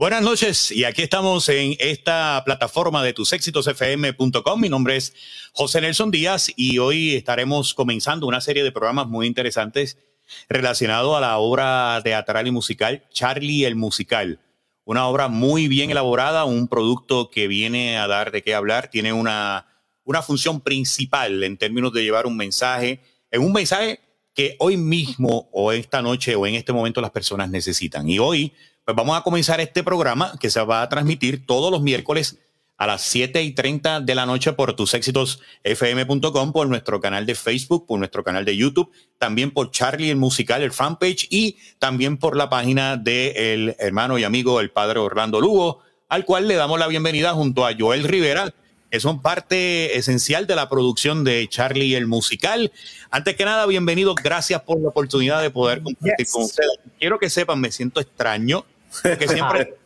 Buenas noches y aquí estamos en esta plataforma de tusexitosfm.com. Mi nombre es José Nelson Díaz y hoy estaremos comenzando una serie de programas muy interesantes relacionados a la obra teatral y musical Charlie el Musical. Una obra muy bien elaborada, un producto que viene a dar de qué hablar, tiene una, una función principal en términos de llevar un mensaje, en un mensaje que hoy mismo o esta noche o en este momento las personas necesitan. Y hoy pues vamos a comenzar este programa que se va a transmitir todos los miércoles a las 7 y 30 de la noche por tusexitosfm.com, por nuestro canal de Facebook, por nuestro canal de YouTube, también por Charlie el Musical, el fanpage y también por la página del hermano y amigo, el padre Orlando Lugo, al cual le damos la bienvenida junto a Joel Rivera, que son parte esencial de la producción de Charlie el Musical. Antes que nada, bienvenidos, gracias por la oportunidad de poder compartir con ustedes. Quiero que sepan, me siento extraño porque siempre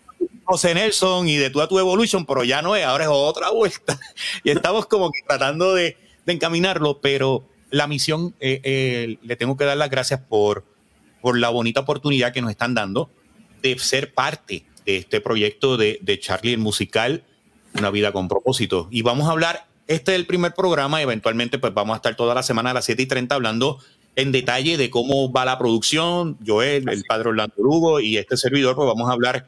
José Nelson y de tú a tu Evolution, pero ya no es, ahora es otra vuelta. Y estamos como que tratando de, encaminarlo, pero la misión, eh, eh, le tengo que dar las gracias por, por la bonita oportunidad que nos están dando de ser parte de este proyecto de, de Charlie el musical, Una vida con propósito. Y vamos a hablar, este es el primer programa, eventualmente pues vamos a estar toda la semana a las 7 y 30 hablando en detalle de cómo va la producción. Joel, el padre Orlando Lugo y este servidor, pues vamos a hablar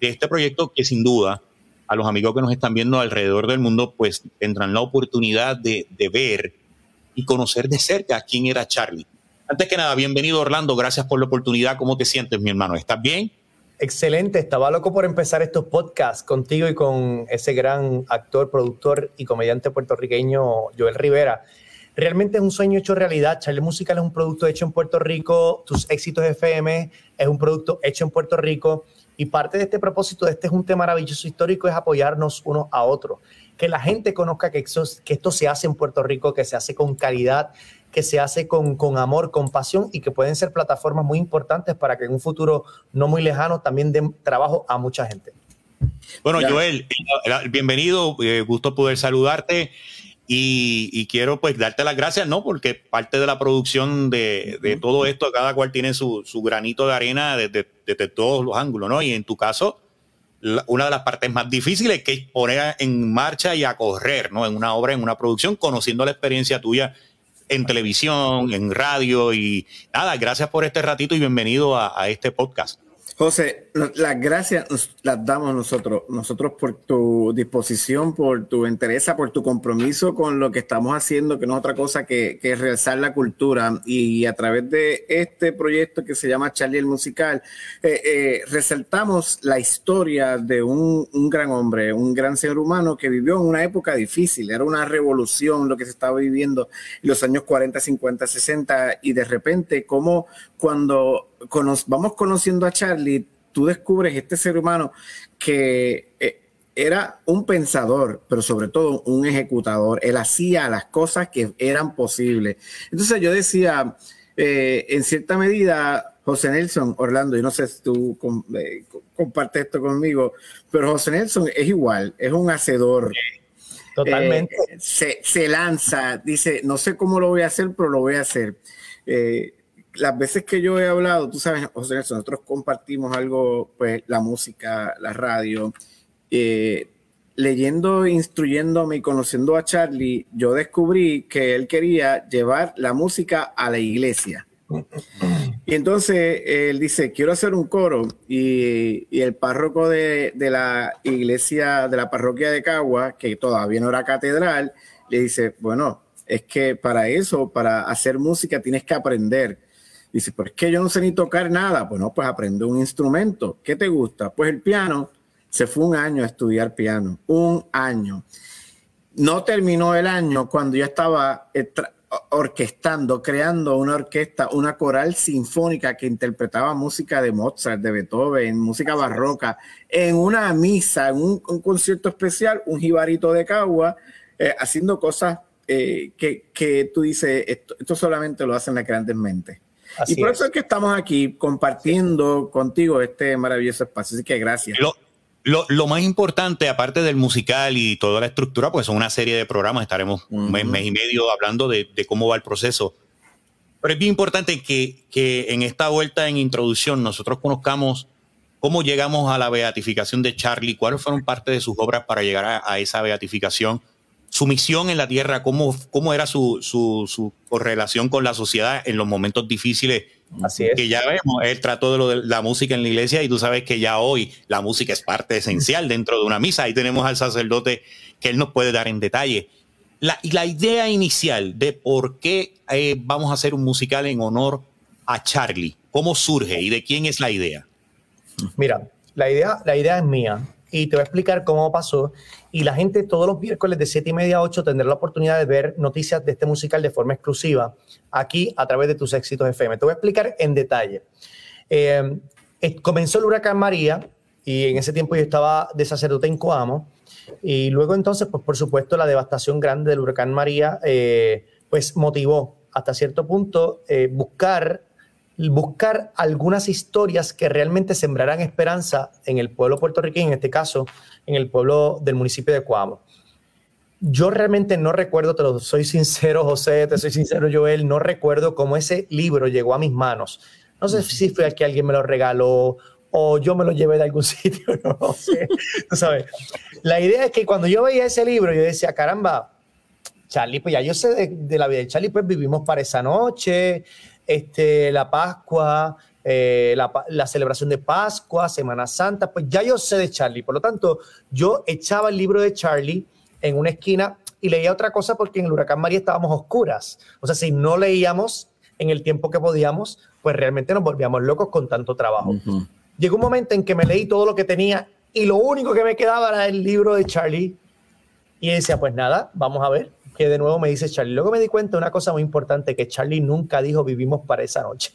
de este proyecto que sin duda a los amigos que nos están viendo alrededor del mundo, pues tendrán la oportunidad de, de ver y conocer de cerca quién era Charlie. Antes que nada, bienvenido Orlando, gracias por la oportunidad. ¿Cómo te sientes, mi hermano? ¿Estás bien? Excelente, estaba loco por empezar estos podcasts contigo y con ese gran actor, productor y comediante puertorriqueño Joel Rivera realmente es un sueño hecho realidad. Charlie Musical es un producto hecho en Puerto Rico, tus éxitos FM es un producto hecho en Puerto Rico y parte de este propósito de este junte maravilloso histórico es apoyarnos uno a otro. Que la gente conozca que, que esto se hace en Puerto Rico, que se hace con calidad, que se hace con, con, amor, con pasión y que pueden ser plataformas muy importantes para que en un futuro no muy lejano también den trabajo a mucha gente. Bueno, Joel, bienvenido, eh, gusto poder saludarte. Y, quiero pues darte las gracias, ¿no? Porque parte de la producción de, todo esto, cada cual tiene su, granito de arena desde, todos los ángulos, ¿no? Y en tu caso, una de las partes más difíciles que es poner en marcha y a correr, ¿no? En una obra, en una producción, conociendo la experiencia tuya en televisión, en radio y nada, gracias por este ratito y bienvenido a este podcast. José, las gracias las damos nosotros, nosotros por tu disposición, por tu interés, por tu compromiso con lo que estamos haciendo, que no es otra cosa que, que realzar la cultura. Y a través de este proyecto que se llama Charlie el Musical, eh, eh, resaltamos la historia de un, un, gran hombre, un gran ser humano que vivió en una época difícil, era una revolución lo que se estaba viviendo en los años 40, 50, 60, y de repente, como cuando vamos conociendo a Charlie, tú descubres este ser humano que eh, era un pensador, pero sobre todo un ejecutador. Él hacía las cosas que eran posibles. Entonces yo decía, eh, en cierta medida, José Nelson, Orlando, y no sé si tú eh, compartes esto conmigo, pero José Nelson es igual, es un hacedor. Totalmente. se, se, lanza, dice, no sé cómo lo voy a hacer, pero lo voy a hacer las veces que yo he hablado, tú sabes, José nosotros compartimos algo, pues la música, la radio. Eh, leyendo, instruyéndome y conociendo a Charlie, yo descubrí que él quería llevar la música a la iglesia. Y entonces él dice, quiero hacer un coro. Y, y el párroco de, de, la iglesia, de la parroquia de Cagua, que todavía no era catedral, le dice, bueno, es que para eso, para hacer música, tienes que aprender. Dice, pero es que yo no sé ni tocar nada. Bueno, pues aprende un instrumento. ¿Qué te gusta? Pues el piano. Se fue un año a estudiar piano. Un año. No terminó el año cuando yo estaba orquestando, creando una orquesta, una coral sinfónica que interpretaba música de Mozart, de Beethoven, música barroca, en una misa, en un, concierto especial, un jibarito de Cagua, eh, haciendo cosas eh, que, tú dices, esto, solamente lo hacen las grandes mentes. Y por eso es que estamos aquí compartiendo contigo este maravilloso espacio. Así que gracias. Lo, más importante, aparte del musical y toda la estructura, pues son una serie de programas, estaremos un mes, y medio hablando de, cómo va el proceso. Pero es bien importante que, que, en esta vuelta en introducción nosotros conozcamos cómo llegamos a la beatificación de Charlie, cuáles fueron parte de sus obras para llegar a, esa beatificación, su misión en la tierra, cómo, cómo era su, su, su correlación con la sociedad en los momentos difíciles Así es. Que ya vemos, él trató de, lo de la música en la iglesia y tú sabes que ya hoy la música es parte esencial dentro de una misa. Ahí tenemos al sacerdote que él nos puede dar en detalle. La, la idea inicial de por qué eh, vamos a hacer un musical en honor a Charlie, ¿cómo surge y de quién es la idea? Mira, la idea, la idea es mía y te voy a explicar cómo pasó. Y la gente todos los miércoles de 7 y media a 8 tendrá la oportunidad de ver noticias de este musical de forma exclusiva aquí a través de tus éxitos FM. Te voy a explicar en detalle. Eh, comenzó el huracán María y en ese tiempo yo estaba de sacerdote en Coamo. Y luego entonces, pues por supuesto, la devastación grande del huracán María, eh, pues motivó hasta cierto punto eh, buscar buscar algunas historias que realmente sembrarán esperanza en el pueblo puertorriqueño, en este caso, en el pueblo del municipio de Coamo. Yo realmente no recuerdo, te lo soy sincero, José, te soy sincero, Joel, no recuerdo cómo ese libro llegó a mis manos. No sé si fue que alguien me lo regaló o yo me lo llevé de algún sitio, no sé. sabes? La idea es que cuando yo veía ese libro, yo decía, caramba, Charlie, pues ya yo sé de, de la vida de Charlie, pues vivimos para esa noche, este, la Pascua, eh, la, celebración de Pascua, Semana Santa, pues ya yo sé de Charlie. Por lo tanto, yo echaba el libro de Charlie en una esquina y leía otra cosa porque en el huracán María estábamos oscuras. O sea, si no leíamos en el tiempo que podíamos, pues realmente nos volvíamos locos con tanto trabajo. Llegó un momento en que me leí todo lo que tenía y lo único que me quedaba era el libro de Charlie. Y decía, pues nada, vamos a ver que de nuevo me dice Charlie. Luego me di cuenta de una cosa muy importante, que Charlie nunca dijo vivimos para esa noche.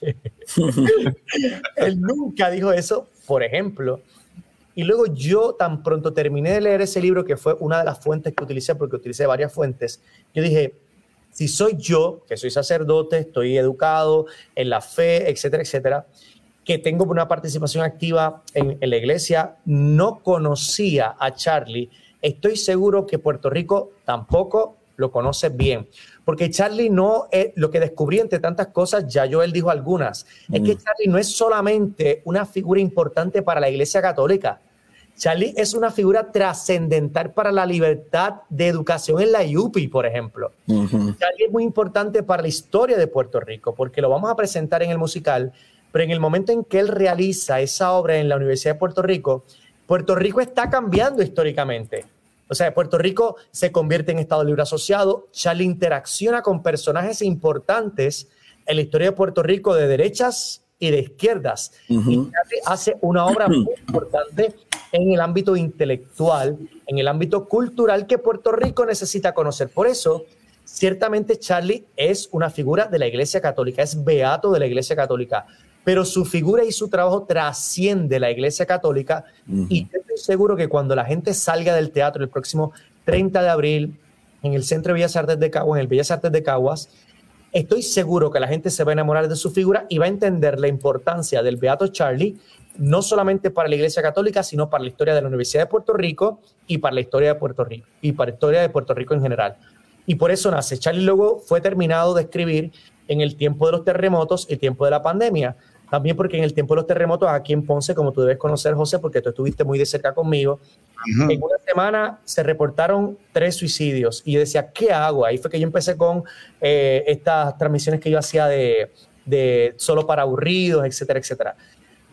Él nunca dijo eso, por ejemplo. Y luego yo tan pronto terminé de leer ese libro, que fue una de las fuentes que utilicé, porque utilicé varias fuentes, yo dije, si soy yo, que soy sacerdote, estoy educado en la fe, etcétera, etcétera, que tengo una participación activa en, en la iglesia, no conocía a Charlie, estoy seguro que Puerto Rico tampoco lo conoce bien. Porque Charlie no es lo que descubrí entre tantas cosas, ya Joel dijo algunas, es que mm. Charlie no es solamente una figura importante para la Iglesia Católica. Charlie es una figura trascendental para la libertad de educación en la IUPI, por ejemplo. Charlie es muy importante para la historia de Puerto Rico, porque lo vamos a presentar en el musical, pero en el momento en que él realiza esa obra en la Universidad de Puerto Rico, Puerto Rico está cambiando históricamente. O sea, Puerto Rico se convierte en Estado Libre Asociado. Charlie interacciona con personajes importantes en la historia de Puerto Rico de derechas y de izquierdas. Y Charlie hace una obra muy importante en el ámbito intelectual, en el ámbito cultural que Puerto Rico necesita conocer. Por eso, ciertamente Charlie es una figura de la Iglesia Católica, es beato de la Iglesia Católica pero su figura y su trabajo trasciende la Iglesia Católica y estoy seguro que cuando la gente salga del teatro el próximo 30 de abril en el Centro de Bellas Artes de Caguas, en el Bellas Artes de Caguas, estoy seguro que la gente se va a enamorar de su figura y va a entender la importancia del Beato Charlie, no solamente para la Iglesia Católica, sino para la historia de la Universidad de Puerto Rico y para la historia de Puerto Rico y para la historia de Puerto Rico en general. Y por eso nace. Charlie luego fue terminado de escribir en el tiempo de los terremotos y tiempo de la pandemia. También porque en el tiempo de los terremotos aquí en Ponce, como tú debes conocer, José, porque tú estuviste muy de cerca conmigo, en una semana se reportaron tres suicidios y yo decía, ¿qué hago? Ahí fue que yo empecé con eh, estas transmisiones que yo hacía de, de solo para aburridos, etcétera, etcétera.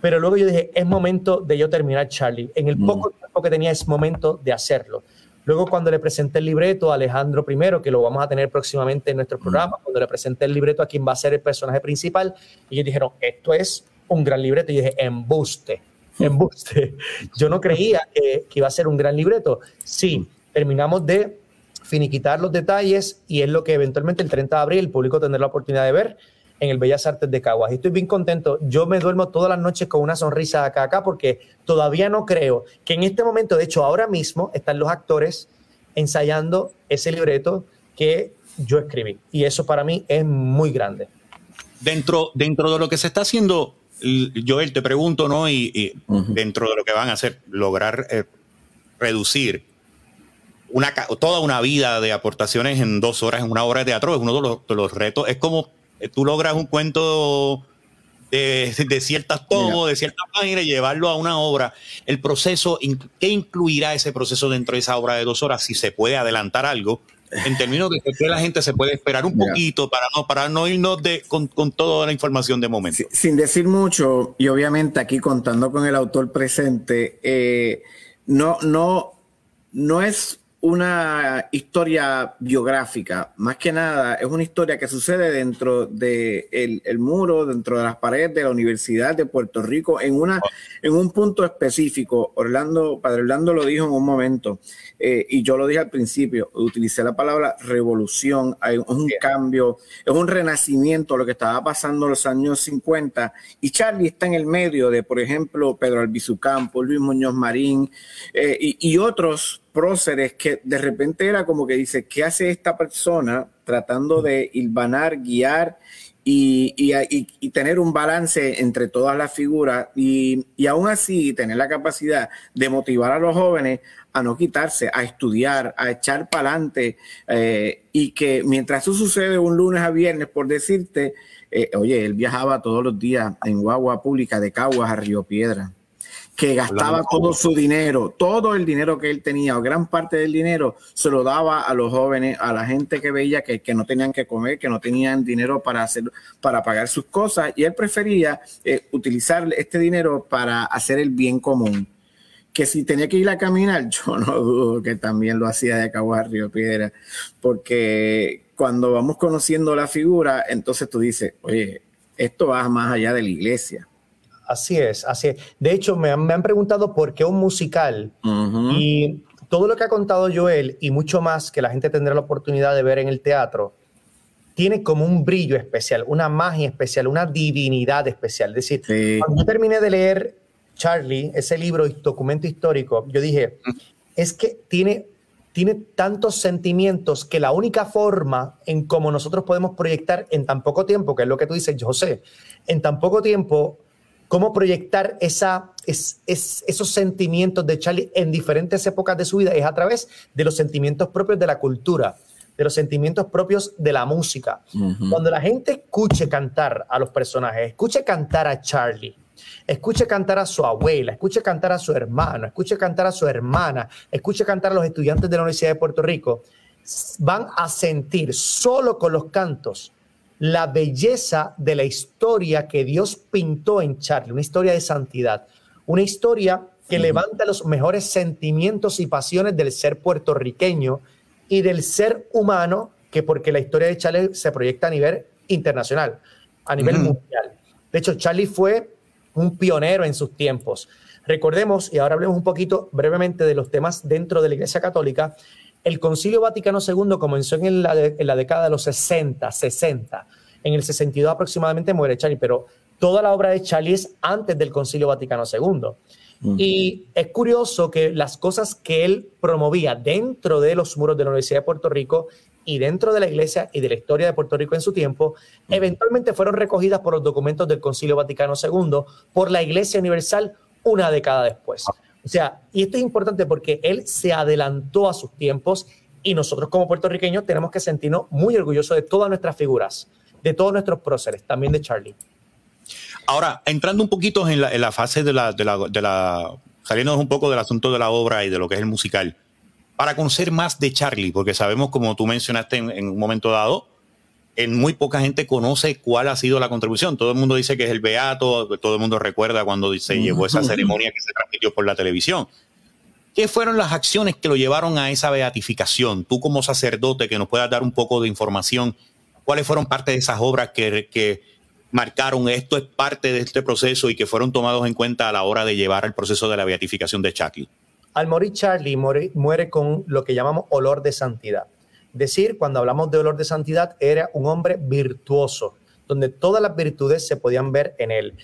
Pero luego yo dije, es momento de yo terminar Charlie. En el poco tiempo que tenía es momento de hacerlo. Luego, cuando le presenté el libreto a Alejandro I, que lo vamos a tener próximamente en nuestro programa, cuando le presenté el libreto a quien va a ser el personaje principal, ellos dijeron, esto es un gran libreto. Y dije, embuste, embuste. Yo no creía que, iba a ser un gran libreto. Sí, terminamos de finiquitar los detalles y es lo que eventualmente el 30 de abril el público tendrá la oportunidad de ver en el Bellas Artes de Caguas. Y estoy bien contento. Yo me duermo todas las noches con una sonrisa acá acá porque todavía no creo que en este momento, de hecho ahora mismo, están los actores ensayando ese libreto que yo escribí. Y eso para mí es muy grande. Dentro, dentro de lo que se está haciendo, Joel, te pregunto, ¿no? Y, dentro de lo que van a hacer, lograr eh, reducir una, toda una vida de aportaciones en dos horas en una obra de teatro es uno de los, retos. Es como tú logras un cuento de, ciertas tomos, de ciertas páginas y llevarlo a una obra. El proceso, ¿qué incluirá ese proceso dentro de esa obra de dos horas? Si se puede adelantar algo, en términos de que la gente se puede esperar un poquito para no, para no irnos de, con, toda la información de momento. Sin, decir mucho, y obviamente aquí contando con el autor presente, eh, no, no, no es una historia biográfica, más que nada es una historia que sucede dentro del de el muro, dentro de las paredes de la Universidad de Puerto Rico, en, una, en un punto específico. Orlando, Padre Orlando lo dijo en un momento, eh, y yo lo dije al principio, utilicé la palabra revolución, hay un cambio, es un renacimiento, lo que estaba pasando en los años 50, y Charlie está en el medio de, por ejemplo, Pedro Albizu Campo, Luis Muñoz Marín eh, y, y otros próceres que de repente era como que dice, ¿qué hace esta persona tratando de hilvanar, guiar y, y, tener un balance entre todas las figuras y, y, aún así tener la capacidad de motivar a los jóvenes a no quitarse, a estudiar, a echar para adelante eh, y que mientras eso sucede un lunes a viernes, por decirte, eh, oye, él viajaba todos los días en guagua pública de Caguas a Río Piedra que gastaba todo su dinero, todo el dinero que él tenía, o gran parte del dinero, se lo daba a los jóvenes, a la gente que veía que, no tenían que comer, que no tenían dinero para hacer, para pagar sus cosas, y él prefería eh, utilizar este dinero para hacer el bien común. Que si tenía que ir a caminar, yo no dudo que también lo hacía de Cabo a Río Piedra, porque cuando vamos conociendo la figura, entonces tú dices, oye, esto va más allá de la iglesia Así es, así es. De hecho, me han, preguntado por qué un musical y todo lo que ha contado Joel y mucho más que la gente tendrá la oportunidad de ver en el teatro, tiene como un brillo especial, una magia especial, una divinidad especial. Es decir, cuando yo terminé de leer Charlie, ese libro, documento histórico, yo dije, es que tiene, tiene tantos sentimientos que la única forma en cómo nosotros podemos proyectar en tan poco tiempo, que es lo que tú dices, José, en tan poco tiempo cómo proyectar esa, es, esos sentimientos de Charlie en diferentes épocas de su vida es a través de los sentimientos propios de la cultura, de los sentimientos propios de la música. Cuando la gente escuche cantar a los personajes, escuche cantar a Charlie, escuche cantar a su abuela, escuche cantar a su hermano, escuche cantar a su hermana, escuche cantar a los estudiantes de la Universidad de Puerto Rico, van a sentir solo con los cantos la belleza de la historia que Dios pintó en Charlie, una historia de santidad, una historia que levanta los mejores sentimientos y pasiones del ser puertorriqueño y del ser humano, que porque la historia de Charlie se proyecta a nivel internacional, a nivel mundial. De hecho, Charlie fue un pionero en sus tiempos. Recordemos, y ahora hablemos un poquito brevemente de los temas dentro de la Iglesia Católica, el Concilio Vaticano II comenzó en la, década de los 60, 60. En el 62 aproximadamente muere Charlie, pero toda la obra de Charlie es antes del Concilio Vaticano II. Y es curioso que las cosas que él promovía dentro de los muros de la Universidad de Puerto Rico y dentro de la iglesia y de la historia de Puerto Rico en su tiempo, eventualmente fueron recogidas por los documentos del Concilio Vaticano II, por la Iglesia Universal una década después. O sea, y esto es importante porque él se adelantó a sus tiempos y nosotros como puertorriqueños tenemos que sentirnos muy orgullosos de todas nuestras figuras, de todos nuestros próceres, también de Charlie. Ahora, entrando un poquito en la, fase de la, de saliéndonos un poco del asunto de la obra y de lo que es el musical, para conocer más de Charlie, porque sabemos, como tú mencionaste en un momento dado, en muy poca gente conoce cuál ha sido la contribución. Todo el mundo dice que es el Beato, todo el mundo recuerda cuando se llevó esa ceremonia que se transmitió por la televisión. ¿Qué fueron las acciones que lo llevaron a esa beatificación? Tú como sacerdote que nos puedas dar un poco de información, ¿cuáles fueron parte de esas obras que, que marcaron esto es parte de este proceso y que fueron tomados en cuenta a la hora de llevar el proceso de la beatificación de Charlie? Al morir Charlie muere con lo que llamamos olor de santidad. Decir, cuando hablamos de olor de santidad, era un hombre virtuoso, donde todas las virtudes se podían ver en él.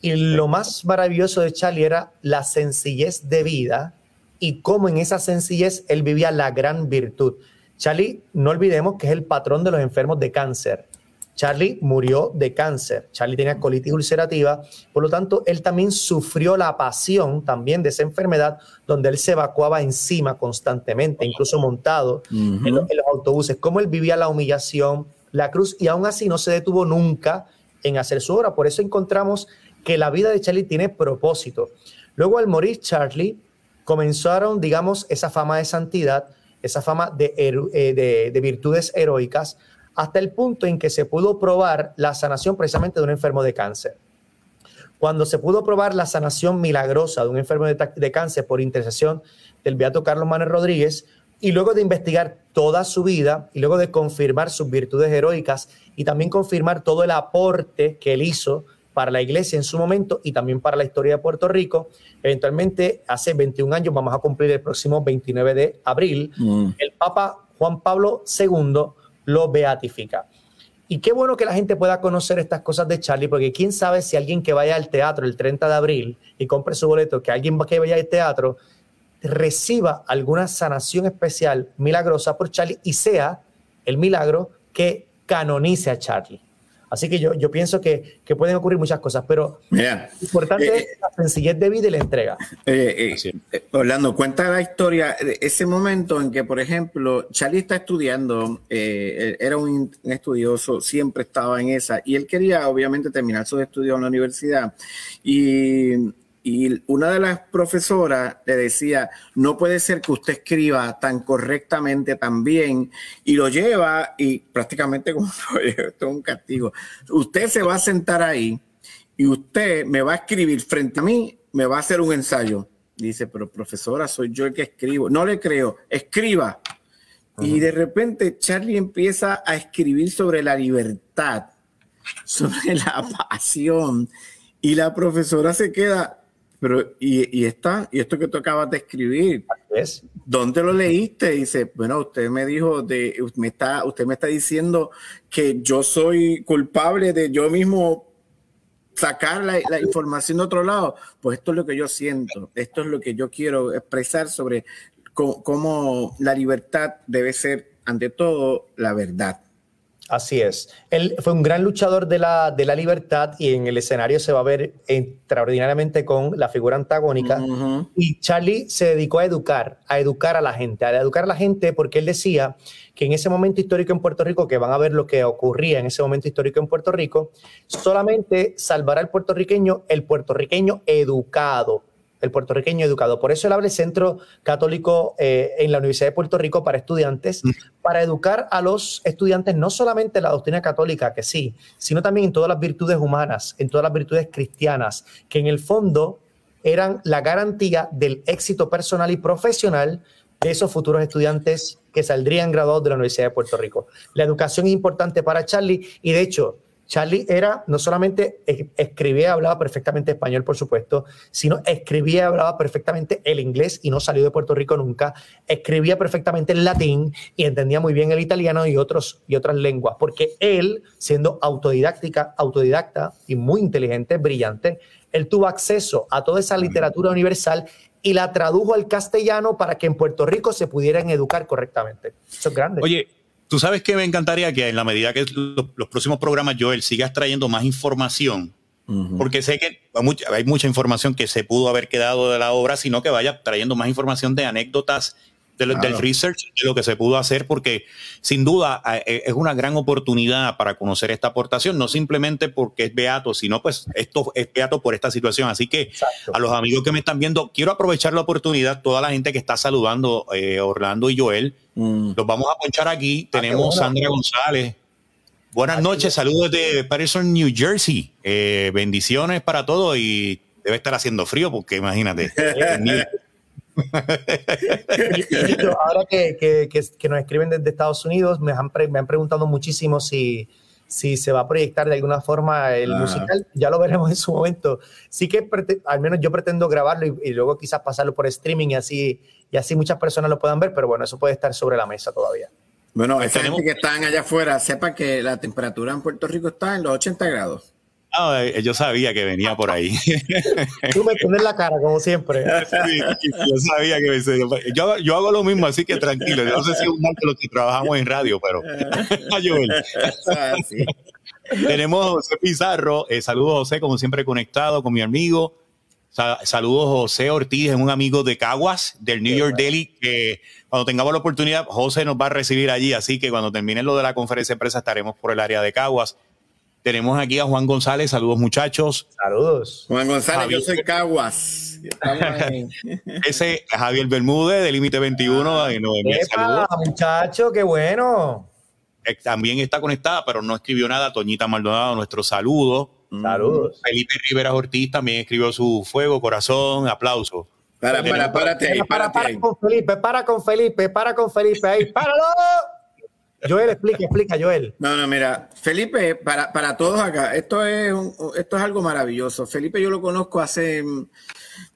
Y lo más maravilloso de Charlie era la sencillez de vida y cómo en esa sencillez él vivía la gran virtud. Charlie, no olvidemos que es el patrón de los enfermos de cáncer. Charlie murió de cáncer. Charlie tenía colitis ulcerativa, por lo tanto, él también sufrió la pasión también de esa enfermedad, donde él se evacuaba encima constantemente, incluso montado en, los, autobuses. Cómo él vivía la humillación, la cruz, y aún así no se detuvo nunca en hacer su obra. Por eso encontramos que la vida de Charlie tiene propósito. Luego, al morir Charlie, comenzaron, digamos, esa fama de santidad, esa fama de, eh, de virtudes heroicas hasta el punto en que se pudo probar la sanación precisamente de un enfermo de cáncer. Cuando se pudo probar la sanación milagrosa de un enfermo de, cáncer por intercesión del Beato Carlos Manuel Rodríguez, y luego de investigar toda su vida y luego de confirmar sus virtudes heroicas y también confirmar todo el aporte que él hizo para la iglesia en su momento y también para la historia de Puerto Rico. Eventualmente, hace 21 años, vamos a cumplir el próximo 29 de abril, mm. el Papa Juan Pablo II lo beatifica. Y qué bueno que la gente pueda conocer estas cosas de Charlie, porque quién sabe si alguien que vaya al teatro el 30 de abril y compre su boleto, que alguien que vaya al teatro reciba alguna sanación especial milagrosa por Charlie y sea el milagro que canonice a Charlie. Así que yo, yo pienso que, que pueden ocurrir muchas cosas, pero lo importante eh, es la sencillez de vida y la entrega. Eh, eh, Orlando, cuenta la historia de ese momento en que, por ejemplo, Charlie está estudiando, era un, estudioso, siempre estaba en esa, y él quería obviamente terminar sus estudios en la universidad. Y y una de las profesoras le decía, no puede ser que usted escriba tan correctamente, tan bien, y lo lleva y prácticamente como esto es un castigo. Usted se va a sentar ahí y usted me va a escribir frente a mí, me va a hacer un ensayo. Dice, pero profesora, soy yo el que escribo. No le creo, escriba. Y de repente Charlie empieza a escribir sobre la libertad, sobre la pasión. Y la profesora se queda, pero, y, y, está, y esto que tú acabas de escribir, ¿Es? ¿dónde lo leíste? Dice, bueno, usted me dijo, de, me está, usted me está diciendo que yo soy culpable de yo mismo sacar la, la, información de otro lado. Pues esto es lo que yo siento, esto es lo que yo quiero expresar sobre cómo la libertad debe ser, ante todo, la verdad. Así es. Él fue un gran luchador de la, de la libertad y en el escenario se va a ver extraordinariamente con la figura antagónica. Y Charlie se dedicó a educar, a educar a la gente, a educar a la gente porque él decía que en ese momento histórico en Puerto Rico, que van a ver lo que ocurría en ese momento histórico en Puerto Rico, solamente salvará al puertorriqueño el puertorriqueño educado, el puertorriqueño educado. Por eso él abre el Centro Católico eh, en la Universidad de Puerto Rico para estudiantes, mm. para educar a los estudiantes no solamente en la doctrina católica, que sí, sino también en todas las virtudes humanas, en todas las virtudes cristianas, que en el fondo eran la garantía del éxito personal y profesional de esos futuros estudiantes que saldrían graduados de la Universidad de Puerto Rico. La educación es importante para Charlie y de hecho Charlie era, no solamente escribía y hablaba perfectamente español, por supuesto, sino escribía y hablaba perfectamente el inglés y no salió de Puerto Rico nunca. Escribía perfectamente el latín y entendía muy bien el italiano y, otros, y otras lenguas, porque él, siendo autodidáctica, autodidacta y muy inteligente, brillante, él tuvo acceso a toda esa literatura universal y la tradujo al castellano para que en Puerto Rico se pudieran educar correctamente. Eso es grande. Oye, Tú sabes que me encantaría que en la medida que los, próximos programas, Joel, sigas trayendo más información, porque sé que hay mucha, información que se pudo haber quedado de la obra, sino que vaya trayendo más información de anécdotas del research, de lo que se pudo hacer, porque sin duda e, es una gran oportunidad para conocer esta aportación, no simplemente porque es beato, sino pues esto es beato por esta situación. Así que a los amigos que me están viendo, quiero aprovechar la oportunidad, toda la gente que está saludando, eh, Orlando y Joel, mm. los vamos a ponchar aquí. Ah, Tenemos Sandra González. Buenas ah, noches, saludos de Patterson, New Jersey. Eh, bendiciones para todos y debe estar haciendo frío porque imagínate. ahora que, nos escriben desde Estados Unidos, me han, me han preguntado muchísimo si, si se va a proyectar de alguna forma el musical. Ya lo veremos en su momento. Sí que al menos yo pretendo grabarlo y, luego quizás pasarlo por streaming y así, y así muchas personas lo puedan ver, pero bueno, eso puede estar sobre la mesa todavía. Bueno, esa gente que están allá afuera, sepa que la temperatura en Puerto Rico está en los 80 grados. Ah, eh, yo sabía que venía por ahí. Tú me pones la cara, como siempre. yo sabía que yo, yo hago lo mismo, así que tranquilo. Yo no sé si es un mal de los que trabajamos en radio, pero. Ah, Tenemos a José Pizarro. Eh, saludos, José, como siempre, conectado con mi amigo. saludos, José Ortiz, un amigo de Caguas, del New York Daily, que cuando tengamos la oportunidad, José nos va a recibir allí. Así que cuando termine lo de la conferencia de prensa, estaremos por el área de Caguas. Tenemos aquí a Juan González. Saludos, muchachos. Saludos. Juan González, yo soy Caguas. Ese es Javier Bermúdez, de Límite 21. Ah, Saludos. muchacho, qué bueno. Eh, también está conectada, pero no escribió nada. Toñita Maldonado, nuestro saludo. Saludos. Felipe Rivera Ortiz también escribió su fuego, corazón, aplauso. Para, para, párate ahí, para, para, con Felipe, para con Felipe, para con Felipe ahí, páralo. Joel, explica, explica, Joel. No, no, mira, Felipe, para, para todos acá, esto es, esto es algo maravilloso. Felipe yo lo conozco hace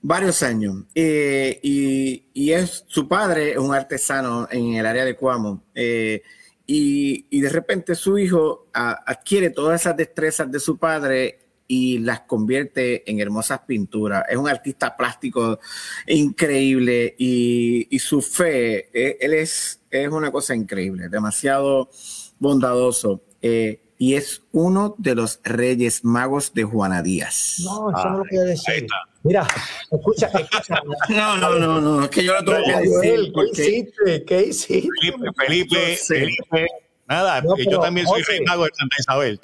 varios años eh, y, y, es su padre es un artesano en el área de Cuamo eh, y, y, de repente su hijo adquiere todas esas destrezas de su padre y las convierte en hermosas pinturas. Es un artista plástico increíble y, y su fe, eh, él es, es una cosa increíble, demasiado bondadoso. Eh, y es uno de los reyes magos de Juana Díaz. No, eso no lo quiero decir. Mira, escucha, escucha. No, no, no, no, es que yo lo tengo que decir. ¿Qué hiciste? ¿Qué hiciste? Felipe, Felipe, Felipe Nada, yo también soy rey mago de Santa Isabel.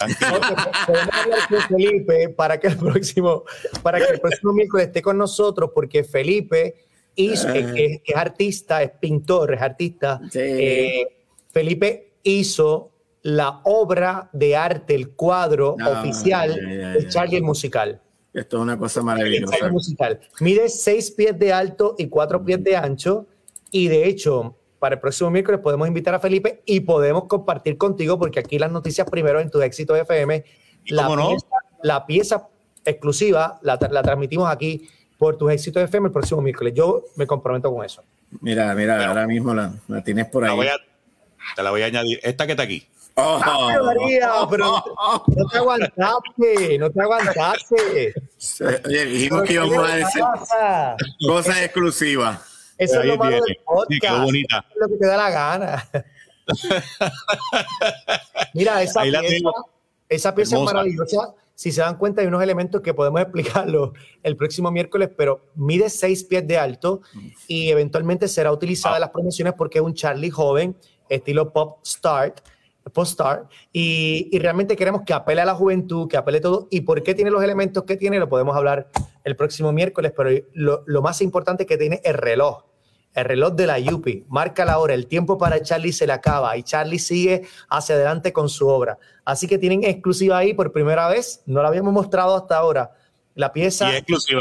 Podemos hablar con Felipe para que el próximo, para que el próximo miércoles esté con nosotros, porque Felipe hizo, ah. que, es artista, es pintor, es artista. Eh, Felipe hizo la obra de arte, el cuadro oficial de Charlie el musical. Esto es una cosa maravillosa. musical. Mide seis pies de alto y cuatro pies de ancho. Y de hecho, para el próximo miércoles podemos invitar a Felipe y podemos compartir contigo, porque aquí las noticias primero en tu éxito FM. La, pieza, la pieza exclusiva la, transmitimos aquí por tus éxitos FM el próximo miércoles. Yo me comprometo con eso. Mira, mira, ahora mismo la, tienes por ahí. te la voy a añadir. Esta que está aquí. Oh, María, pero no te aguantaste, no te aguantaste. Oye, dijimos que íbamos a decir cosas exclusivas. Eso es lo malo del podcast. bonita. Es lo que te da la gana. Mira, esa pieza, esa pieza es maravillosa. Si se dan cuenta, hay unos elementos que podemos explicarlo el próximo miércoles, pero mide seis pies de alto y eventualmente será utilizada en las promociones porque es un Charlie joven, estilo pop start post-star y, y, realmente queremos que apele a la juventud, que apele todo. ¿Y por qué tiene los elementos que tiene? Lo podemos hablar el próximo miércoles, pero lo, lo más importante es que tiene el reloj el reloj de la Yupi marca la hora, el tiempo para Charlie se le acaba y Charlie sigue hacia adelante con su obra. Así que tienen exclusiva ahí por primera vez, no la habíamos mostrado hasta ahora. La pieza. Y exclusiva.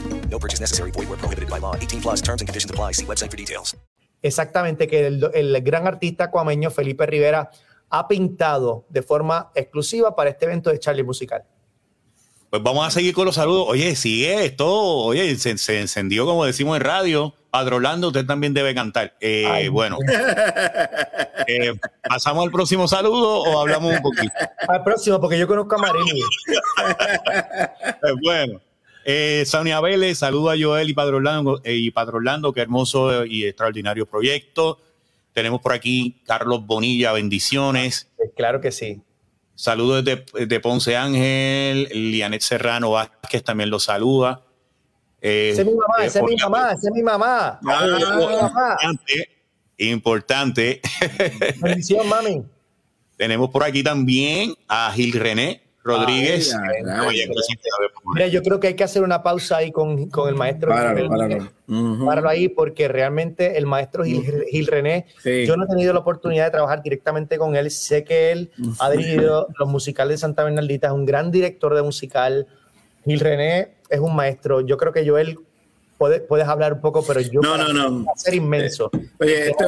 No purchase necessary. Void where prohibited by law. 18 plus terms and conditions apply. See website for details. Exactamente, que el, el gran artista cuameño Felipe Rivera ha pintado de forma exclusiva para este evento de Charlie Musical. Pues vamos a seguir con los saludos. Oye, sigue esto. Oye, se, se encendió, como decimos en radio. Padre Orlando, usted también debe cantar. Eh, bueno, eh, ¿pasamos al próximo saludo o hablamos un poquito? Al próximo, porque yo conozco a Marini. pues bueno. Eh, Sonia Vélez, saludo a Joel y Padre Orlando, eh, y Padre Orlando, qué hermoso y extraordinario proyecto. Tenemos por aquí Carlos Bonilla, bendiciones. Claro que sí. Saludos desde de Ponce Ángel, Lianet Serrano Vázquez también lo saluda. Eh, esa es mi mamá, esa es mi mamá, esa es mi mamá. Ah, importante. Bendición, mami. Tenemos por aquí también a Gil René Rodríguez. Mira, yo creo que hay que hacer una pausa ahí con, con el maestro. Páralo, páralo. ahí, porque realmente el maestro Gil, René, yo no he tenido la oportunidad de trabajar directamente con él. Sé que él ha dirigido los musicales de Santa Bernardita, es un gran director de musical. Gil René es un maestro. Yo creo que Joel puedes, puedes hablar un poco, pero yo no, no, no. Va a ser inmenso. Oye, esto,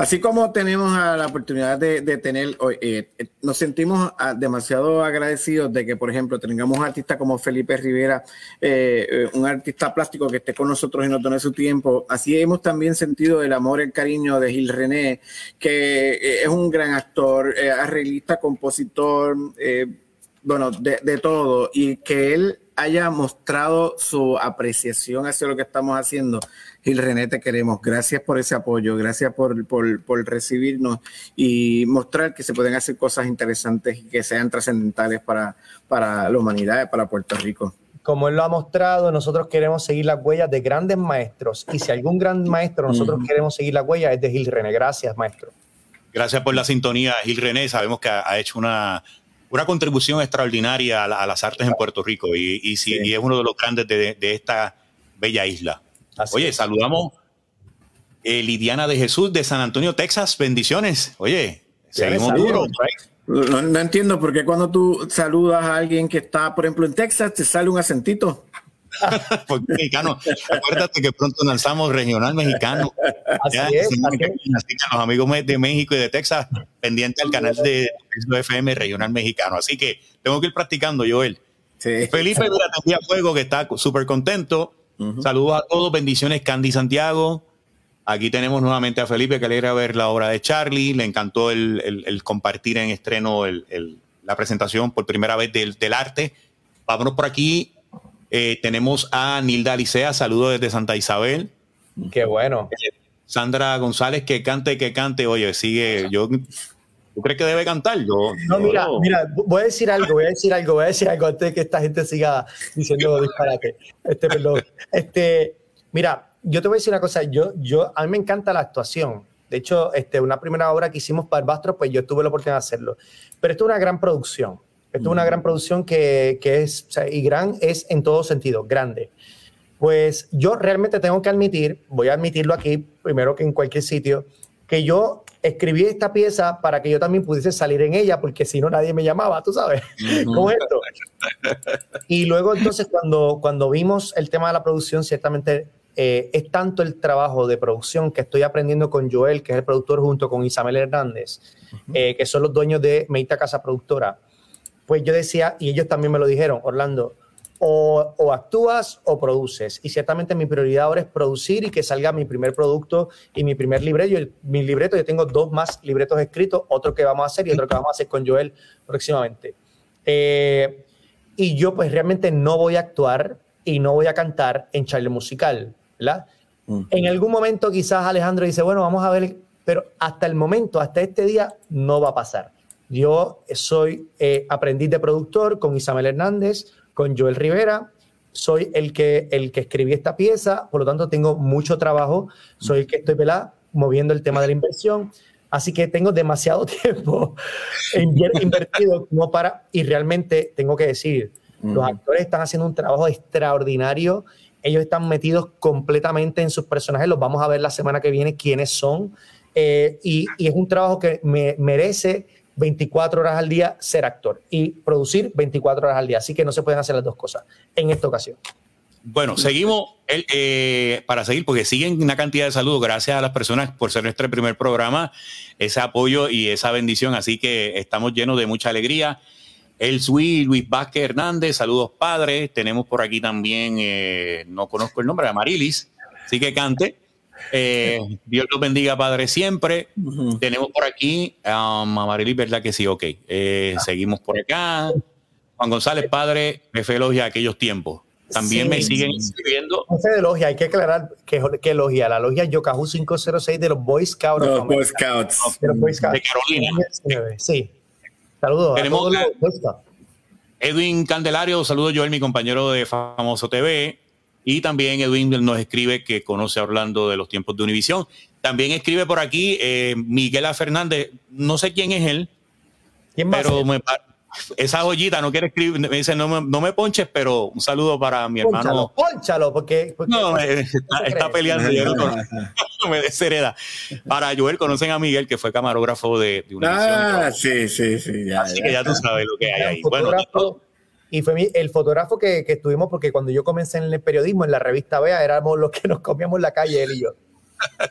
Así como tenemos la oportunidad de, tener, eh, nos sentimos ah, demasiado agradecidos de que, por ejemplo, tengamos un artista como Felipe Rivera, eh, eh, un artista plástico que esté con nosotros y nos tome su tiempo. Así hemos también sentido el amor, el cariño de Gil René, que es un gran actor, arreglista, compositor, bueno, de, de todo, y que él haya mostrado su apreciación hacia lo que estamos haciendo Gil René, te queremos. Gracias por ese apoyo, gracias por, por, por, recibirnos y mostrar que se pueden hacer cosas interesantes y que sean trascendentales para, para la humanidad, para Puerto Rico. Como él lo ha mostrado, nosotros queremos seguir las huellas de grandes maestros. Y si algún gran maestro nosotros queremos seguir la huella, es de Gil René. Gracias, maestro. Gracias por la sintonía, Gil René. Sabemos que ha, hecho una, una contribución extraordinaria a, las artes en Puerto Rico y, y, y, es uno de los grandes de, de esta bella isla. Oye, saludamos eh, Lidiana de Jesús de San Antonio, Texas. Bendiciones. Oye, seguimos duro. No, entiendo por qué cuando tú saludas a alguien que está, por ejemplo, en Texas, te sale un acentito. Porque mexicano. Acuérdate que pronto lanzamos regional mexicano. Así es, los amigos de México y de Texas, pendiente al canal de FM regional mexicano. Así que tengo que ir practicando, Joel. Felipe, mira, te a fuego que está súper contento. Saludos a todos, bendiciones Candy Santiago. Aquí tenemos nuevamente a Felipe que alegra ver la obra de Charlie. Le encantó el, compartir en estreno la presentación por primera vez del, arte. Vámonos por aquí. Eh, tenemos a Nilda Alicea, saludos desde Santa Isabel. Qué bueno. Sandra González, que cante, que cante. Oye, sigue. Yo ¿Tú crees que debe cantar? Yo, no, mira, mira, voy a decir algo, voy a decir algo, voy a decir algo antes de que esta gente siga diciendo disparate. Este, perdón. Este, mira, yo te voy a decir una cosa, yo, yo, a mí me encanta la actuación. De hecho, este, una primera obra que hicimos para el Bastro, pues yo tuve la oportunidad de hacerlo. Pero esto es una gran producción. Esto es una gran producción que, que es, o sea, y gran es en todo sentido, grande. Pues yo realmente tengo que admitir, voy a admitirlo aquí, primero que en cualquier sitio, que yo escribí esta pieza para que yo también pudiese salir en ella, porque si no nadie me llamaba, tú sabes, ¿cómo esto? Y luego entonces cuando, cuando vimos el tema de la producción, ciertamente eh, es tanto el trabajo de producción que estoy aprendiendo con Joel, que es el productor, junto con Isabel Hernández, eh, que son los dueños de Meita Casa Productora. Pues yo decía, y ellos también me lo dijeron, Orlando, o, actúas o produces. Y ciertamente mi prioridad ahora es producir y que salga mi primer producto y mi primer libreto. Yo, mi libreto, yo tengo dos más libretos escritos, otro que vamos a hacer y otro que vamos a hacer con Joel próximamente. Eh, y yo pues realmente no voy a actuar y no voy a cantar en Charlie Musical, ¿verdad? En algún momento quizás Alejandro dice, bueno, vamos a ver, pero hasta el momento, hasta este día, no va a pasar. Yo soy eh, aprendiz de productor con Isabel Hernández, con Joel Rivera. Soy el que, el que escribí esta pieza, por lo tanto tengo mucho trabajo. Soy el que estoy moviendo el tema de la inversión. Así que tengo demasiado tiempo invertido como para, y realmente tengo que decir, los actores están haciendo un trabajo extraordinario. Ellos están metidos completamente en sus personajes. Los vamos a ver la semana que viene quiénes son. Eh, y, y, es un trabajo que me merece 24 horas al día ser actor y producir 24 horas al día. Así que no se pueden hacer las dos cosas en esta ocasión. Bueno, seguimos eh, para seguir porque siguen una cantidad de saludos. Gracias a las personas por ser nuestro primer programa, ese apoyo y esa bendición. Así que estamos llenos de mucha alegría. El Sui, Luis Vázquez Hernández, saludos padres. Tenemos por aquí también, eh, no conozco el nombre, Amarilis, así que cante. Eh, Dios los bendiga, Padre, siempre. Tenemos por aquí a um, Marilis, ¿verdad que sí? Ok. Eh, seguimos por acá. Juan González, Padre, me fue elogia aquellos tiempos. También me siguen escribiendo. No sé de logia, hay que aclarar que, que logia. La logia Yokahu 506 de los Boy Scouts. Los Boy Scouts. De los Boy Scouts. De Carolina. Sí. Saludos. a Tenemos todos. Edwin Candelario, saludo Joel, mi compañero de Famoso TV. Y también Edwin nos escribe que conoce a Orlando de los tiempos de Univisión. También escribe por aquí eh, Miguel A. Fernández, no sé quién es él, ¿Quién más? pero me esa joyita no quiere escribir, me dice no me, no me ponches, pero un saludo para mi Pónchalo, hermano. pónchalo, porque, porque- No, me- está, está peleando. yo no conozco, no me deshereda. Para Joel, conocen a Miguel, que fue camarógrafo de, de Univisión. Ah, sí, sí, sí. Ya, Así ya. que ya tú sabes lo que hay ahí. un Bueno, fotógrafo, y fue mi- el fotógrafo que, que estuvimos, porque cuando yo comencé en el periodismo, en la revista Vea, éramos los que nos comíamos en la calle, él y yo.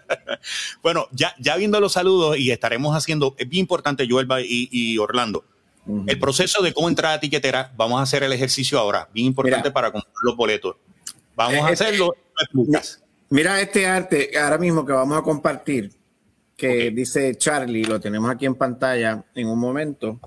Bueno, ya, ya viendo los saludos y estaremos haciendo, es bien importante, Joel y, y Orlando, el proceso de cómo entrar a tiquetera, vamos a hacer el ejercicio ahora, bien importante Mira. para comprar los boletos. Vamos a eh, hacerlo. Mira este arte ahora mismo que vamos a compartir, que dice Charlie, lo tenemos aquí en pantalla en un momento.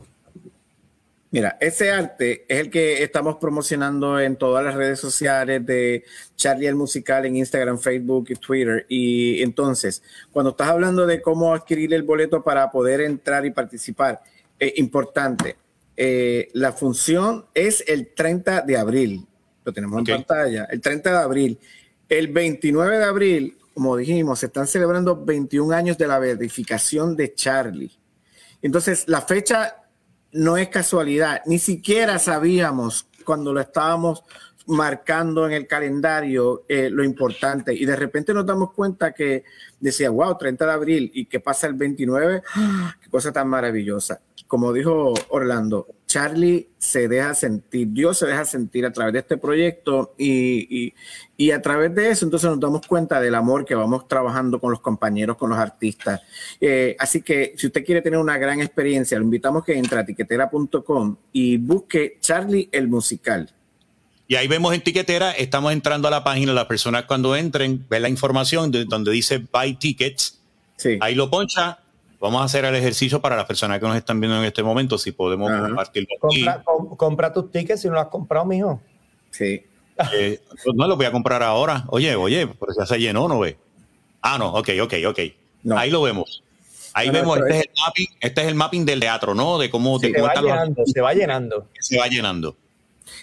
Mira, ese arte es el que estamos promocionando en todas las redes sociales de Charlie el Musical en Instagram, Facebook y Twitter. Y entonces, cuando estás hablando de cómo adquirir el boleto para poder entrar y participar, es importante. Eh, la función es el 30 de abril. Lo tenemos en pantalla. El 30 de abril. El 29 de abril, como dijimos, se están celebrando 21 años de la verificación de Charlie. Entonces, la fecha no es casualidad, ni siquiera sabíamos cuando lo estábamos marcando en el calendario eh, lo importante y de repente nos damos cuenta que decía, wow, 30 de abril y que pasa el 29, ¡ah! qué cosa tan maravillosa. Como dijo Orlando, Charlie se deja sentir, Dios se deja sentir a través de este proyecto y, y, y a través de eso entonces nos damos cuenta del amor que vamos trabajando con los compañeros, con los artistas. Eh, así que si usted quiere tener una gran experiencia, lo invitamos que entre a tiquetera.com y busque Charlie el musical. Y ahí vemos en tiquetera, estamos entrando a la página, las personas cuando entren, ven la información de- donde dice buy tickets, Sí. ahí lo poncha. Vamos a hacer el ejercicio para las personas que nos están viendo en este momento, si podemos Ajá. compartirlo aquí. Compra, com- compra tus tickets si no lo has comprado, mijo. Sí. Eh, no lo voy a comprar ahora. Oye, oye, pero ya se llenó, ¿no ve? Ah, no, ok, ok, ok. No. Ahí lo vemos. Ahí No, vemos, este es- el mapping, este es el mapping del teatro, ¿no? De cómo, de Se cómo va están los- llenando, se va llenando. se va llenando.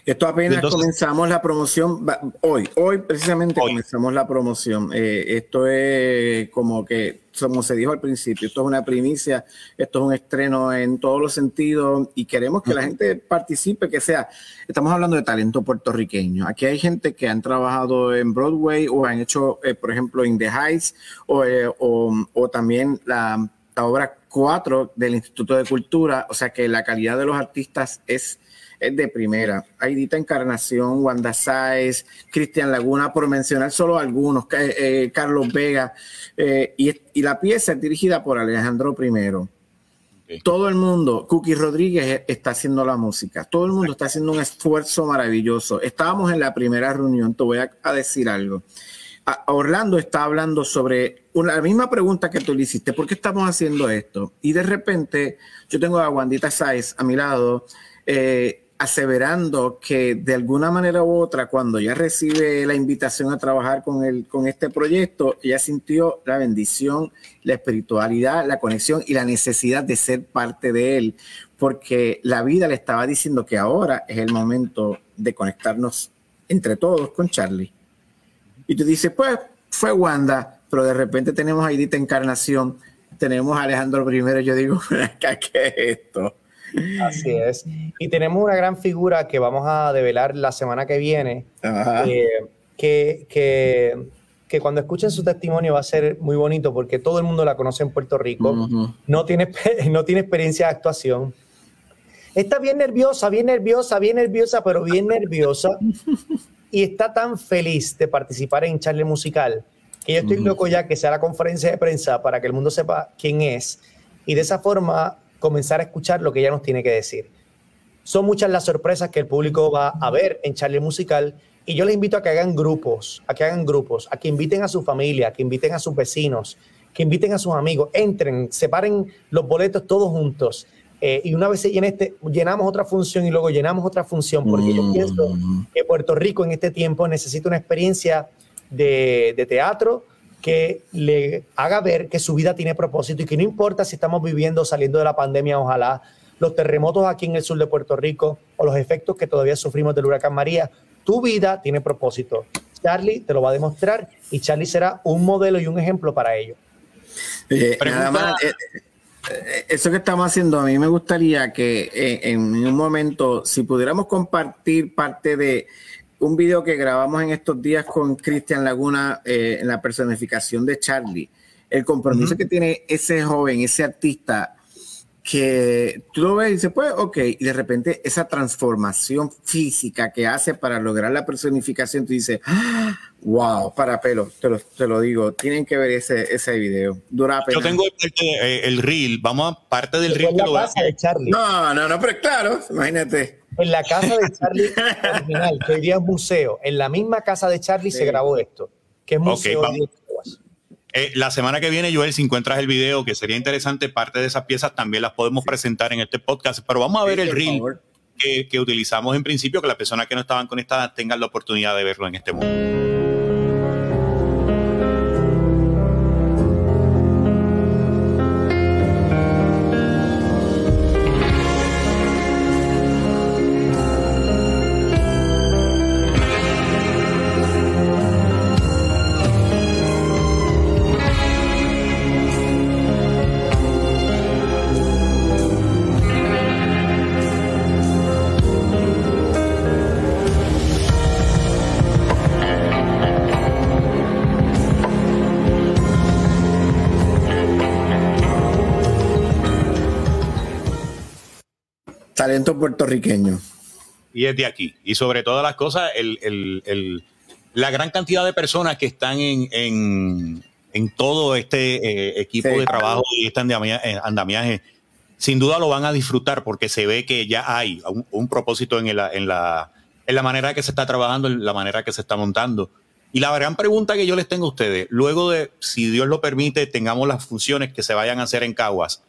Esto apenas Entonces- comenzamos la promoción hoy, hoy precisamente Hoy. comenzamos la promoción. Eh, esto es como que, como se dijo al principio, esto es una primicia, esto es un estreno en todos los sentidos y queremos que la gente participe, que sea, estamos hablando de talento puertorriqueño. Aquí hay gente que han trabajado en Broadway o han hecho, eh, por ejemplo, In the Heights o, eh, o- o también la, la obra 4 del Instituto de Cultura, o sea que la calidad de los artistas es de primera. Aidita Encarnación, Wanda Sáez, Cristian Laguna, por mencionar solo algunos, Ca- eh, Carlos Vega, eh, y, y la pieza es dirigida por Alejandro I. Todo el mundo, Cookie Rodríguez está haciendo la música, todo el mundo está haciendo un esfuerzo maravilloso. Estábamos en la primera reunión, te voy a, a decir algo. A Orlando está hablando sobre una, la misma pregunta que tú le hiciste, ¿por qué estamos haciendo esto? Y de repente yo tengo a Wandita Sáez a mi lado, eh, aseverando que de alguna manera u otra, cuando ella recibe la invitación a trabajar con, con este proyecto, ella sintió la bendición, la espiritualidad, la conexión y la necesidad de ser parte de él, porque la vida le estaba diciendo que ahora es el momento de conectarnos entre todos con Charlie. Y tú dices, pues fue Wanda, pero de repente tenemos a Edith Encarnación, tenemos a Alejandro Primero, yo digo, ¿qué es esto? Así es. Y tenemos una gran figura que vamos a develar la semana que viene, eh, que, que, que cuando escuchen su testimonio va a ser muy bonito porque todo el mundo la conoce en Puerto Rico, Ujú. no, tiene, no tiene experiencia de actuación. Está bien nerviosa, bien nerviosa, bien nerviosa, pero bien nerviosa. Y está tan feliz de participar en Charlie Musical que yo estoy loco ya que sea la conferencia de prensa para que el mundo sepa quién es y de esa forma comenzar a escuchar lo que ella nos tiene que decir. Son muchas las sorpresas que el público va a ver en Charlie Musical y yo les invito a que hagan grupos, a que hagan grupos, a que inviten a su familia, a que inviten a sus vecinos, que inviten a sus amigos, entren, separen los boletos todos juntos. eh, y una vez se llene este, llenamos otra función y luego llenamos otra función, porque yo pienso que Puerto Rico en este tiempo necesita una experiencia de, de teatro que le haga ver que su vida tiene propósito y que no importa si estamos viviendo, saliendo de la pandemia, ojalá, los terremotos aquí en el sur de Puerto Rico o los efectos que todavía sufrimos del huracán María. Tu vida tiene propósito. Charlie te lo va a demostrar y Charlie será un modelo y un ejemplo para ello. Eh, nada más, eh, eh, eso que estamos haciendo, a mí me gustaría que eh, en un momento, si pudiéramos compartir parte de un video que grabamos en estos días con Cristian Laguna eh, en la personificación de Charlie, el compromiso que tiene ese joven, ese artista, que tú lo ves y dices, pues, ok, y de repente esa transformación física que hace para lograr la personificación, tú dices, ¡Ah! wow, para pelo, te lo, te lo digo, tienen que ver ese, ese video. Dura Yo pena. tengo el, eh, el reel, vamos a parte del reel que lo casa de Charlie. No, no, no, pero claro, imagínate. En la casa de Charlie original, que hoy día es museo. En la misma casa de Charlie se grabó esto, que es museo. de Caguas. Eh, la semana que viene, Joel, si encuentras el video, que sería interesante, parte de esas piezas también las podemos presentar en este podcast, pero vamos a ver el reel que, que utilizamos en principio, que las personas que no estaban conectadas tengan la oportunidad de verlo en este momento. Talento puertorriqueño. Y es de aquí. Y sobre todas las cosas, el, el- el- la gran cantidad de personas que están en, en, en todo este eh, equipo Sí. de trabajo y este andamia- eh, andamiaje, sin duda lo van a disfrutar porque se ve que ya hay un, un propósito en la, en, la, en la manera que se está trabajando, en la manera que se está montando. Y la gran pregunta que yo les tengo a ustedes, luego de, si Dios lo permite, tengamos las funciones que se vayan a hacer en Caguas,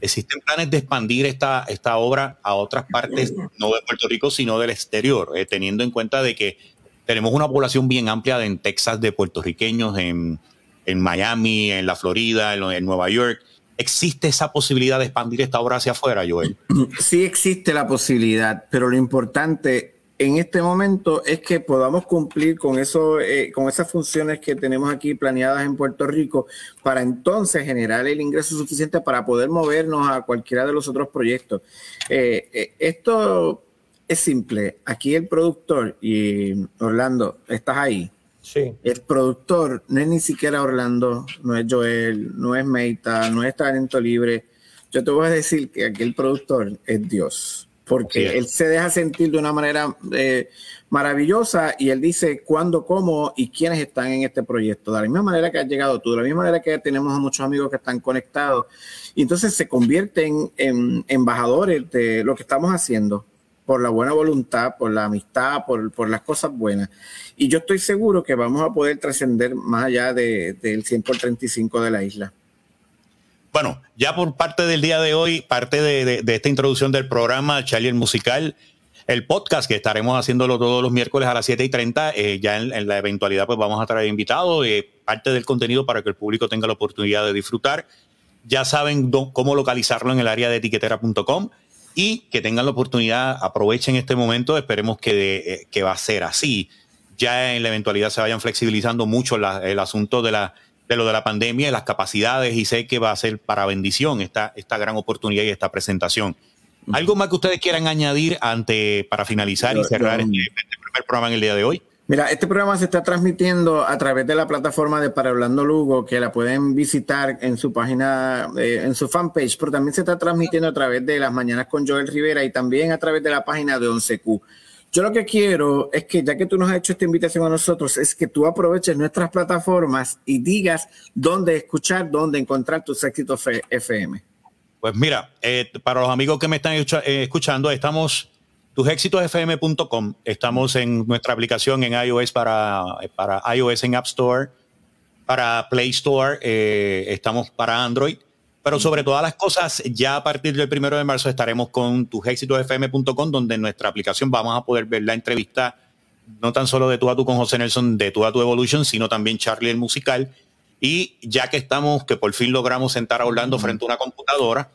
¿Existen planes de expandir esta, esta obra a otras partes, no de Puerto Rico, sino del exterior, eh, teniendo en cuenta de que tenemos una población bien amplia de, en Texas de puertorriqueños, en, en Miami, en la Florida, en, en Nueva York? ¿Existe esa posibilidad de expandir esta obra hacia afuera, Joel? Sí existe la posibilidad, pero lo importante en este momento es que podamos cumplir con eso, eh, con esas funciones que tenemos aquí planeadas en Puerto Rico, para entonces generar el ingreso suficiente para poder movernos a cualquiera de los otros proyectos. Eh, eh, esto es simple. Aquí el productor y Orlando, estás ahí. Sí. El productor no es ni siquiera Orlando, no es Joel, no es Meita, no es Talento Libre. Yo te voy a decir que aquí el productor es Dios, porque él se deja sentir de una manera eh, maravillosa y él dice cuándo, cómo y quiénes están en este proyecto. De la misma manera que has llegado tú, de la misma manera que tenemos a muchos amigos que están conectados. Y entonces se convierten en embajadores de lo que estamos haciendo por la buena voluntad, por la amistad, por, por las cosas buenas. Y yo estoy seguro que vamos a poder trascender más allá de- del 100 por 35 de la isla. Bueno, ya por parte del día de hoy, parte de, de- de esta introducción del programa Charlie el Musical, el podcast que estaremos haciéndolo todos los miércoles a las 7 y 30, eh, ya en, la eventualidad pues vamos a traer invitados, eh, parte del contenido para que el público tenga la oportunidad de disfrutar. Ya saben cómo localizarlo en el área de etiquetera.com y que tengan la oportunidad, aprovechen este momento, esperemos que, eh, que va a ser así. Ya en la eventualidad se vayan flexibilizando mucho el asunto de la de lo de la pandemia y las capacidades y sé que va a ser para bendición esta, esta gran oportunidad y esta presentación. ¿Algo más que ustedes quieran añadir ante, para finalizar y cerrar yo- este, este primer programa en el día de hoy? Mira, este programa se está transmitiendo a través de la plataforma de Para Orlando Lugo, que la pueden visitar en su página, eh, en su fanpage, pero también se está transmitiendo a través de las mañanas con Joel Rivera y también a través de la página de 11Q. Yo lo que quiero es que, ya que tú nos has hecho esta invitación a nosotros, es que tú aproveches nuestras plataformas y digas dónde escuchar, dónde encontrar tus éxitos FM. Pues mira, eh, para los amigos que me están eh, escuchando, estamos tusexitosfm.com, estamos en nuestra aplicación en iOS para, para iOS en App Store, para Play Store, eh, estamos para Android, pero sobre todas las cosas, ya a partir del primero de marzo estaremos con tusexitosfm.com, donde en nuestra aplicación vamos a poder ver la entrevista, no tan solo de tú a tú con José Nelson, de tú a tu Evolution, sino también Charlie el musical. Y ya que estamos, que por fin logramos sentar a Orlando frente a una computadora,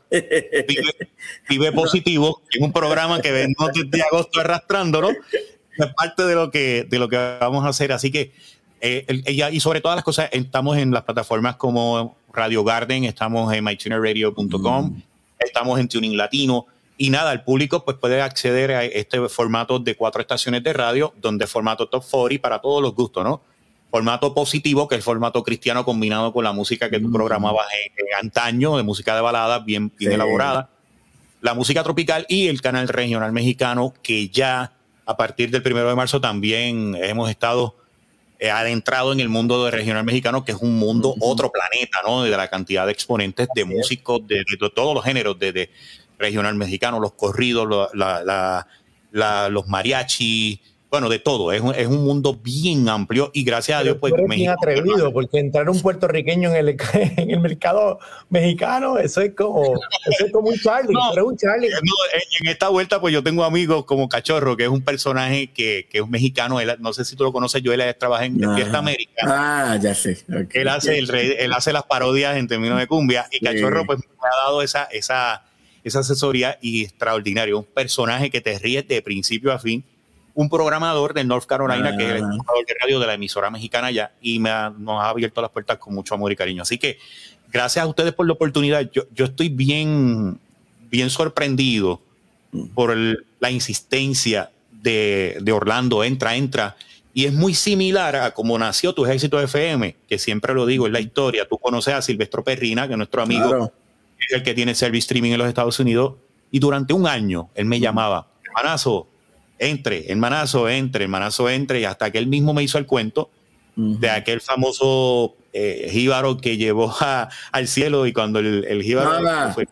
vive, Positivo, que es un programa que venimos desde agosto arrastrándolo, es parte de lo que, de lo que vamos a hacer. Así que, eh, y sobre todas las cosas, estamos en las plataformas como Radio Garden, estamos en mytunerradio.com, estamos en Tuning Latino. Y nada, el público pues puede acceder a este formato de cuatro estaciones de radio, donde formato top 40 para todos los gustos, ¿no? Formato positivo, que es el formato cristiano combinado con la música que tú programabas en, antaño, de música de balada, bien, bien elaborada. La música tropical y el canal regional mexicano, que ya a partir del primero de marzo también hemos estado adentrado en el mundo de regional mexicano, que es un mundo, otro planeta, ¿no? De la cantidad de exponentes de músicos de, todos los géneros, de, regional mexicano, los corridos, los mariachi, bueno, de todo. Es un, es un mundo bien amplio y gracias a Dios, pues. México, bien atrevido, porque entrar un puertorriqueño en el, en el mercado mexicano, eso es como, eso es como un Charlie. No, un Charlie. en esta vuelta, pues yo tengo amigos como Cachorro, que es un personaje que, que es mexicano. Él, no sé si tú lo conoces, yo él trabaja en Fiesta América. Ah, ya sé. él, hace el, él hace las parodias en términos de cumbia y Cachorro, pues me ha dado esa. esa esa asesoría y extraordinario, un personaje que te ríes de principio a fin, un programador de North Carolina, que es el ah. programador de radio de la emisora mexicana ya, y me nos ha abierto las puertas con mucho amor y cariño. Así que gracias a ustedes por la oportunidad. Yo, yo estoy bien, bien sorprendido por la insistencia de, de, Orlando, entra, entra. Y es muy similar a cómo nació tu éxito FM, que siempre lo digo, es la historia. Tú conoces a Silvestro Perrina, que es nuestro amigo, es el que tiene service streaming en los Estados Unidos, y durante un año él me llamaba, hermanazo, entre, hermanazo, entre, hermanazo, entre, y hasta que él mismo me hizo el cuento de aquel famoso eh, jíbaro que llevó al cielo y cuando el, el jíbaro fue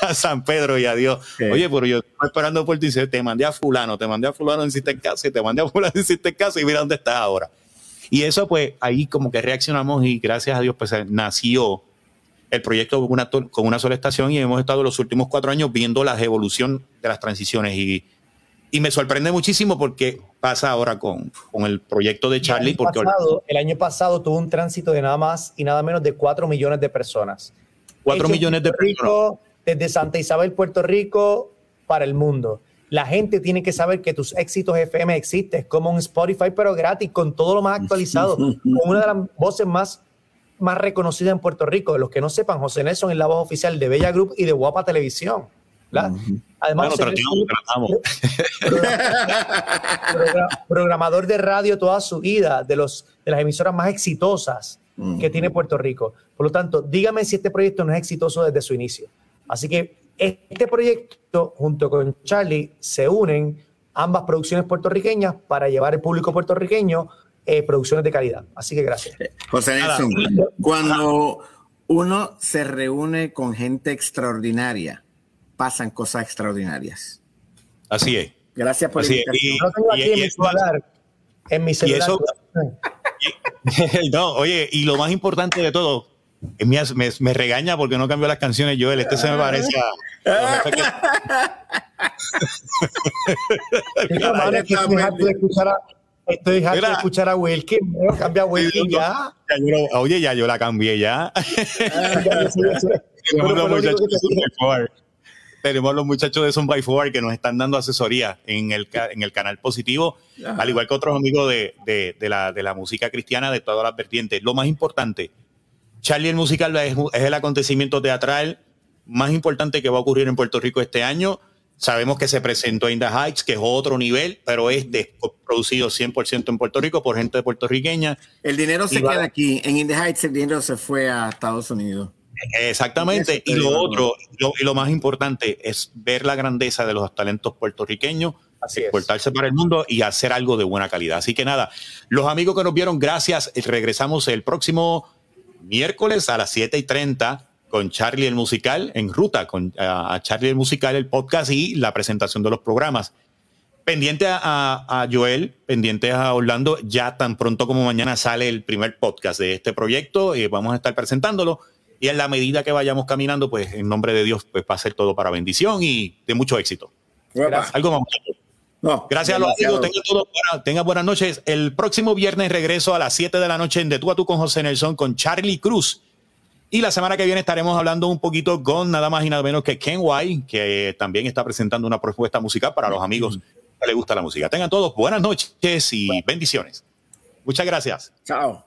a San Pedro y a Dios. Oye, pero yo estoy esperando por ti, te mandé a fulano, te mandé a fulano, en hiciste caso, y te mandé a fulano, en hiciste caso, y mira dónde estás ahora. Y eso, pues, ahí como que reaccionamos y gracias a Dios, pues, nació el proyecto con una, con una sola estación y hemos estado los últimos cuatro años viendo la evolución de las transiciones y y me sorprende muchísimo porque pasa ahora con, con el proyecto de Charlie. El año, porque pasado, el año pasado tuvo un tránsito de nada más y nada menos de 4 millones de personas. 4 millones de personas. Desde Santa Isabel, Puerto Rico, para el mundo. La gente tiene que saber que tus éxitos FM existen, como un Spotify, pero gratis, con todo lo más actualizado, con una de las voces más, más reconocidas en Puerto Rico. Los que no sepan, José Nelson es la voz oficial de Bella Group y de Guapa Televisión. Además, programador de radio toda su vida, de, los, de las emisoras más exitosas que tiene Puerto Rico. Por lo tanto, dígame si este proyecto no es exitoso desde su inicio. Así que este proyecto, junto con Charlie, se unen ambas producciones puertorriqueñas para llevar al público puertorriqueño eh, producciones de calidad. Así que gracias. José Nelson, cuando uno se reúne con gente extraordinaria, pasan cosas extraordinarias. Así es. Gracias por Así y, en, mi celular, en mi celular. no, oye, y lo más importante de todo, me, me, me, regaña porque no cambió las canciones, Joel. Este se me parece a. Estoy dejando de escuchar a Wilkin. Cambia a Wilkin ya. Oye, ya yo la cambié ya tenemos los muchachos de Son by Four que nos están dando asesoría en el, en el canal positivo, al igual que otros amigos de, de, la, de, la, música cristiana de todas las vertientes. Lo más importante, Charlie el musical es, es, el acontecimiento teatral más importante que va a ocurrir en Puerto Rico este año. Sabemos que se presentó In the Heights, que es otro nivel, pero es de, producido 100% en Puerto Rico por gente puertorriqueña. El dinero se queda aquí. En In the Heights el dinero se fue a Estados Unidos. Exactamente. Y lo otro, y lo más importante, es ver la grandeza de los talentos puertorriqueños, exportarse para el mundo y hacer algo de buena calidad. Así que nada, los amigos que nos vieron, gracias. Regresamos el próximo miércoles a las 7 y 30 con Charlie el Musical, en ruta con a Charlie el Musical, el podcast y la presentación de los programas. Pendiente a, Joel, pendiente a Orlando, ya tan pronto como mañana sale el primer podcast de este proyecto, y eh, vamos a estar presentándolo. Y en la medida que vayamos caminando, pues en nombre de Dios, pues va a ser todo para bendición y de mucho éxito. Algo más. No, Gracias a los amigos. Tengan, buena- tengan buenas noches. El próximo viernes regreso a las 7 de la noche en De Tú a Tú con José Nelson con Charlie Cruz. Y la semana que viene estaremos hablando un poquito con nada más y nada menos que Ken White, que también está presentando una propuesta musical para los amigos que les gusta la música. Tengan todos buenas noches y bendiciones. Muchas gracias. Chao.